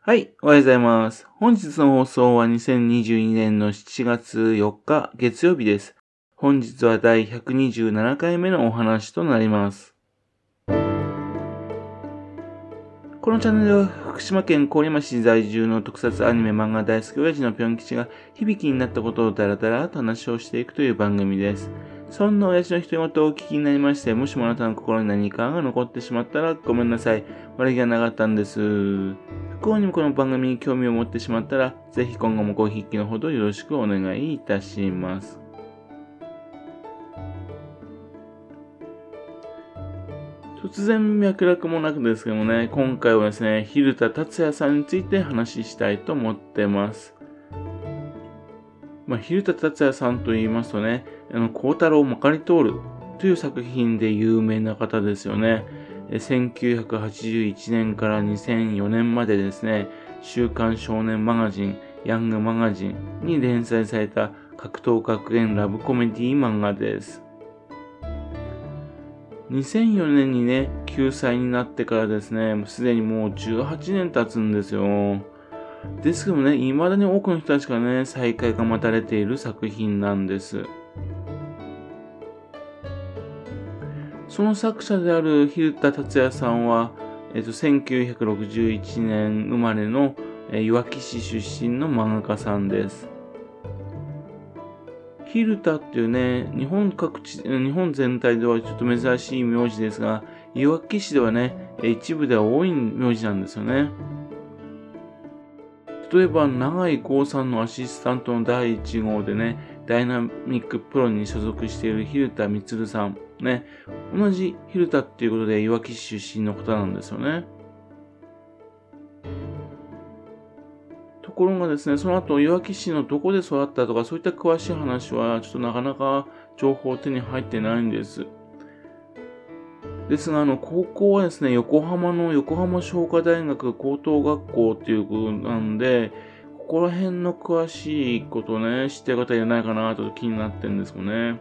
はい、おはようございます。本日の放送は2022年の7月4日月曜日です。本日は第127回目のお話となります。このチャンネルは福島県郡山市在住の特撮アニメ漫画大好き親父のぴょん吉が響きになったことをダラダラと話をしていくという番組です。そんな親父の独り言をお聞きになりまして、もしもあなたの心に何かが残ってしまったらごめんなさい。悪気がなかったんです。不幸にもこの番組に興味を持ってしまったら、ぜひ今後もご筆記のほどよろしくお願いいたします。突然脈絡もなくですけどもね、今回はですね、蛭田達也さんについて話したいと思ってます。まあ、蛭田達也さんと言いますとね、あの、孝太郎まかり通るという作品で有名な方ですよね。1981年から2004年までですね、週刊少年マガジン、ヤングマガジンに連載された格闘学園ラブコメディ漫画です。2004年にね、9歳になってからですね、もうすでにもう18年経つんですよ。ですけどね、未だに多くの人たちがね、再会が待たれている作品なんです。その作者である蛭田達也さんは、えっと、1961年生まれの、えー、いわき市出身の漫画家さんです。蛭田っていうね、日本各地、日本全体ではちょっと珍しい名字ですが、いわき市ではね、一部では多い名字なんですよね。例えば、長井剛さんのアシスタントの第1号でね、ダイナミックプロに所属している蛭田充さん。ね、同じ蛭田っていうことでいわき市出身の方なんですよね。ところがですね、その後、いわき市のどこで育ったとか、そういった詳しい話は、ちょっとなかなか情報手に入ってないんです。ですが、あの、高校はですね、横浜の横浜商科大学高等学校っていうことなんで、ここら辺の詳しいことね、知ってる方いないかなと気になってるんですよね。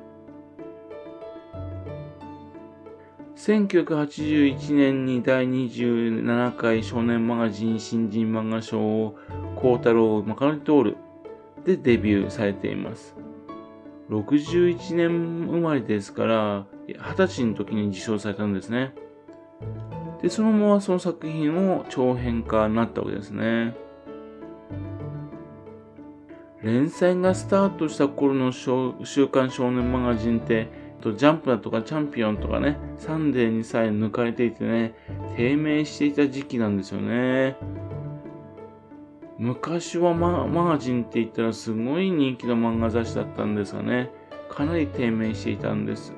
1981年に第27回少年マガジン新人漫画賞を孝太郎マカロニトールでデビューされています。61年生まれですから、20歳の時に受賞されたんですね。で、そのままその作品を長編化になったわけですね。連載がスタートした頃の週刊少年マガジンって、ジャンプだとかチャンピオンとかね、サンデーにさえ抜かれていてね、低迷していた時期なんですよね。昔はママガジンって言ったらすごい人気の漫画雑誌だったんですがね、かなり低迷していたんです。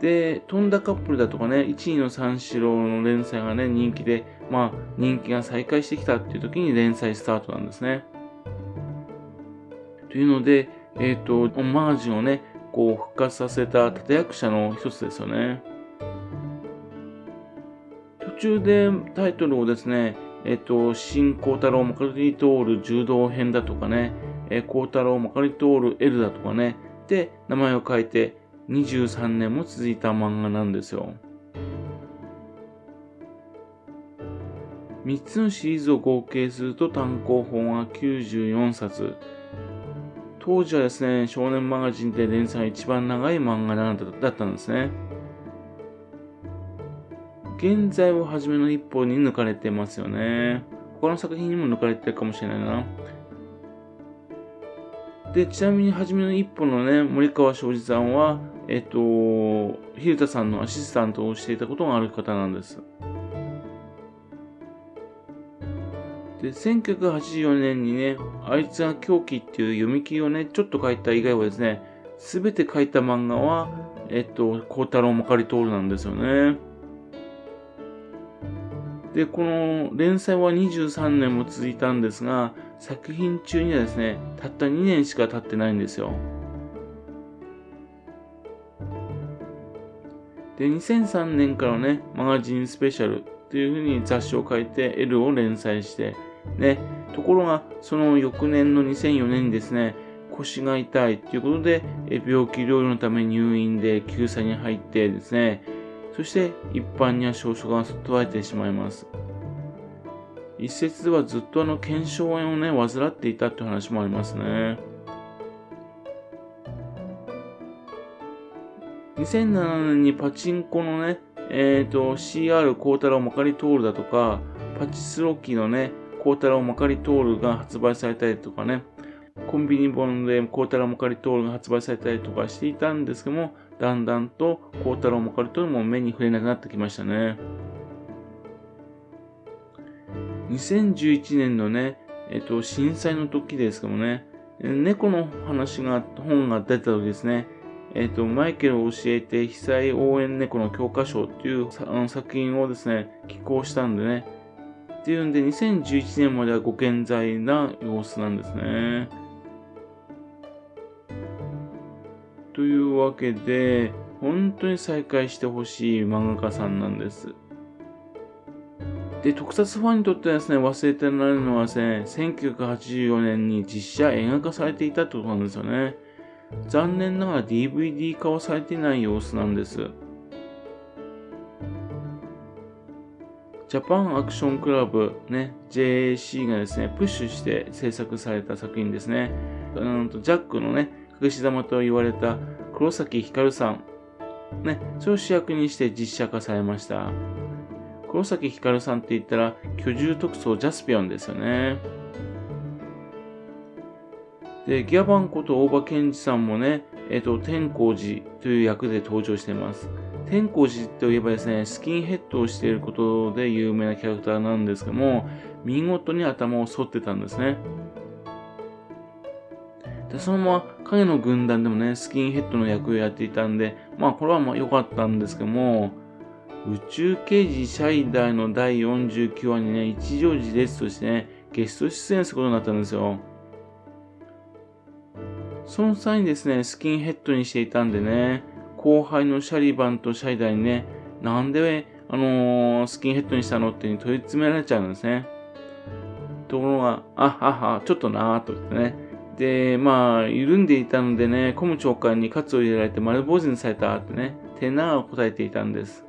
で、飛んだカップルだとかね、1位の三四郎の連載がね、人気で、まあ、人気が再開してきたっていう時に連載スタートなんですね。というので、えっ、ー、と、マガジンをね、こう復活させた立役者の一つですよね。中でタイトルをですね、えっ、と、新孝太郎マカリトール柔道編だとかね、えー、孝太郎マカリトール L だとかね、で、名前を変えて23年も続いた漫画なんですよ。3つのシリーズを合計すると単行本は94冊。当時はですね、少年マガジンで連載一番長い漫画だったんですね。現在は初めの一歩に抜かれてますよね。他の作品にも抜かれてるかもしれないな。で、ちなみに初めの一歩のね、森川昌司さんは、えっと、蛭田さんのアシスタントをしていたことがある方なんです。で、1984年にね、あいつが狂気っていう読み切りをね、ちょっと書いた以外はですね、すべて書いた漫画は、えっと、孝太郎まかり通るなんですよね。で、この連載は23年も続いたんですが、作品中にはですね、たった2年しか経ってないんですよ。で、2003年からね、マガジンスペシャルっていう風に雑誌を書いて L を連載して、ね、ところが、その翌年の2004年にですね、腰が痛いということで、病気療養のため入院で救済に入ってですね、そして一般には少々が途絶えてしまいます。一説ではずっとあの腱鞘炎をね、患っていたって話もありますね。2007年にパチンコのね、えっ、ー、と、CR 孝太郎まかりトールだとか、パチスロッキのね、孝太郎まかりトールが発売されたりとかね、コンビニ本で孝太郎まかりトールが発売されたりとかしていたんですけども、だんだんと孝太郎まかりトールも目に触れなくなってきましたね。2011年のね、えっと、震災の時ですけどもね、猫の話が、本が出た時ですね、えっと、マイケルを教えて被災応援猫の教科書っていう作品をですね、寄稿したんでね、っていうんで、2011年まではご健在な様子なんですね。というわけで、本当に再開してほしい漫画家さんなんです。で、特撮ファンにとってはですね、忘れてられるのはですね、1984年に実写映画化されていたってことなんですよね。残念ながら DVD 化はされていない様子なんです。ジャパンアクションクラブ、ね、JAC がですね、プッシュして制作された作品ですね。うんとジャックのね、隠し玉と言われた黒崎光さん、ね、それを主役にして実写化されました。黒崎光さんって言ったら、居住特捜ジャスピオンですよね。で、ギアバンこと大場健二さんもね、えっ、と、天光寺という役で登場しています。天光寺といえばですね、スキンヘッドをしていることで有名なキャラクターなんですけども、見事に頭を反ってたんですね。で、そのまま影の軍団でもね、スキンヘッドの役をやっていたんで、まあこれはまあ良かったんですけども、宇宙刑事シャイダーの第49話にね、一乗寺列としてね、ゲスト出演することになったんですよ。その際にですね、スキンヘッドにしていたんでね、後輩のシャリバンとシャイダーにね、なんで、あのー、スキンヘッドにしたのって問い詰められちゃうんですね。ところが、あはは、ちょっとなぁと言ってね、で、まあ、緩んでいたのでね、コム長官にカツを入れられて丸坊主にされたってね、テナーを答えていたんです。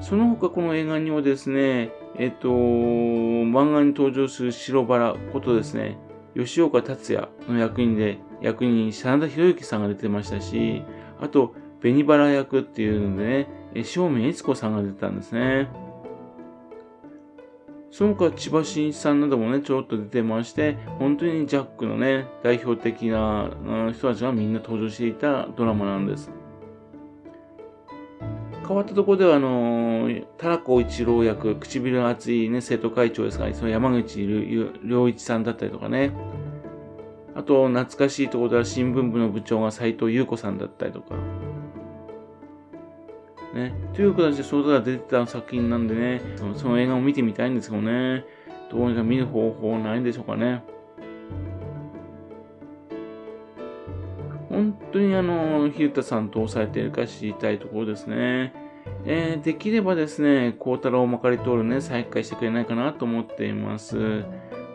その他この映画にはですね、えっと、漫画に登場する白バラことですね、吉岡達也の役員で、役員に真田広之さんが出てましたし、あと、紅バラ役っていうのでね、正面悦子さんが出てたんですね。その他、千葉真一さんなどもね、ちょろっと出てまして、本当にジャックのね、代表的な人たちがみんな登場していたドラマなんです。変わったところでは、あのー、タラコ一郎役、唇の厚いね、生徒会長ですから、その山口良一さんだったりとかね。あと、懐かしいところでは新聞部の部長が斎藤優子さんだったりとか。ね。という形で想像が出てた作品なんでね、その映画を見てみたいんですけどね、どうにか見る方法ないんでしょうかね。本当にあの、ひるたさんと押さえているか知りたいところですね。えー、できればですね、孝太郎まかり通るね、再開してくれないかなと思っています。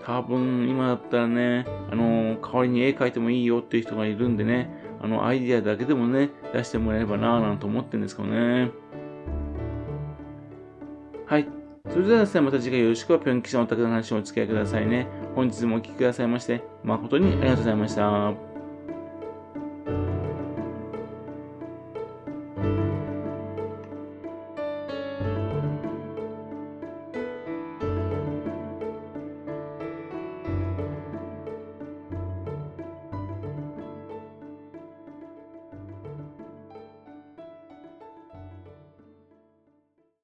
多分、今だったらね、あの、代わりに絵描いてもいいよっていう人がいるんでね、あの、アイディアだけでもね、出してもらえればなぁなんて思ってるんですけどね。はい。それではですね、また次回よろしくはぴょん吉のお宅の話をお付き合いくださいね。本日もお聴きくださいまして、誠にありがとうございました。